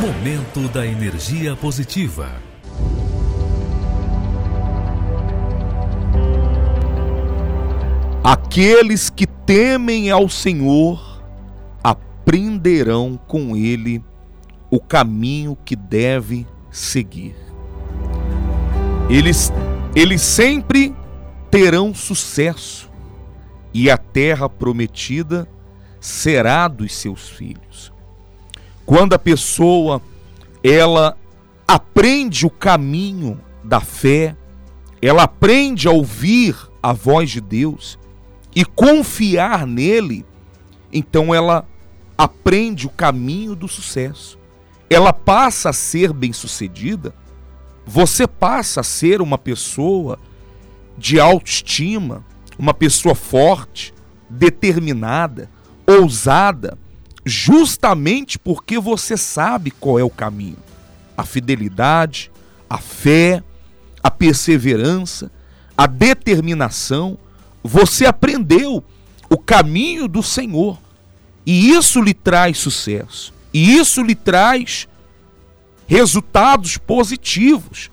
Momento da energia positiva. Aqueles que temem ao Senhor aprenderão com ele o caminho que deve seguir. Eles, eles sempre terão sucesso e a terra prometida será dos seus filhos. Quando a pessoa ela aprende o caminho da fé, ela aprende a ouvir a voz de Deus e confiar nele, então ela aprende o caminho do sucesso. Ela passa a ser bem-sucedida. Você passa a ser uma pessoa de autoestima, uma pessoa forte, determinada, ousada, justamente porque você sabe qual é o caminho. A fidelidade, a fé, a perseverança, a determinação. Você aprendeu o caminho do Senhor. E isso lhe traz sucesso. E isso lhe traz resultados positivos.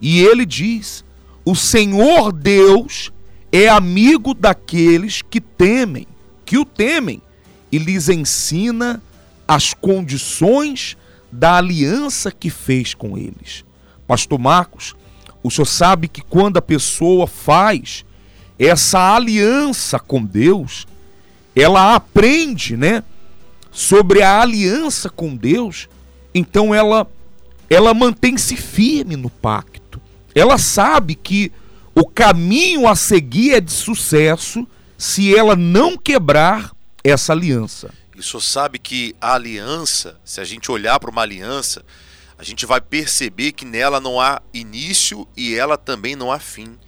E ele diz: o Senhor Deus é amigo daqueles que temem, que o temem e lhes ensina as condições da aliança que fez com eles. Pastor Marcos, o senhor sabe que quando a pessoa faz essa aliança com Deus, ela aprende, né, sobre a aliança com Deus, então ela ela mantém-se firme no pacto. Ela sabe que o caminho a seguir é de sucesso se ela não quebrar essa aliança. E sabe que a aliança, se a gente olhar para uma aliança, a gente vai perceber que nela não há início e ela também não há fim.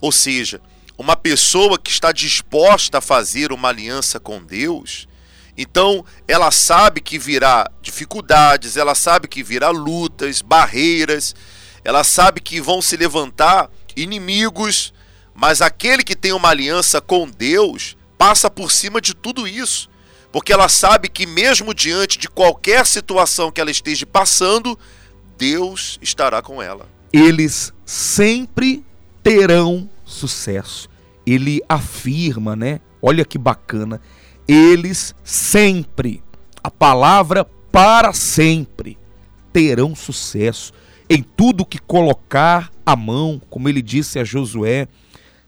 Ou seja, uma pessoa que está disposta a fazer uma aliança com Deus, então ela sabe que virá dificuldades, ela sabe que virá lutas, barreiras, ela sabe que vão se levantar inimigos, mas aquele que tem uma aliança com Deus, passa por cima de tudo isso, porque ela sabe que, mesmo diante de qualquer situação que ela esteja passando, Deus estará com ela. Eles sempre terão sucesso. Ele afirma, né? Olha que bacana. Eles sempre, a palavra para sempre, terão sucesso em tudo que colocar a mão, como ele disse a Josué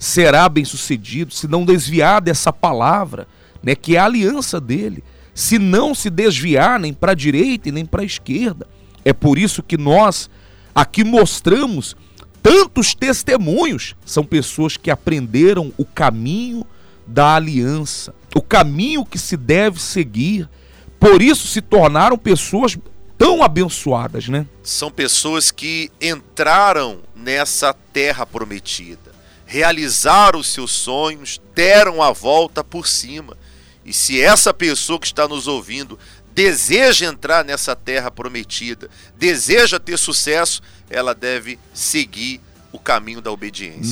será bem-sucedido se não desviar dessa palavra, né, que é a aliança dele, se não se desviar nem para a direita e nem para a esquerda. É por isso que nós aqui mostramos tantos testemunhos, são pessoas que aprenderam o caminho da aliança, o caminho que se deve seguir. Por isso se tornaram pessoas tão abençoadas, né? São pessoas que entraram nessa terra prometida realizaram os seus sonhos, deram a volta por cima. E se essa pessoa que está nos ouvindo deseja entrar nessa terra prometida, deseja ter sucesso, ela deve seguir o caminho da obediência.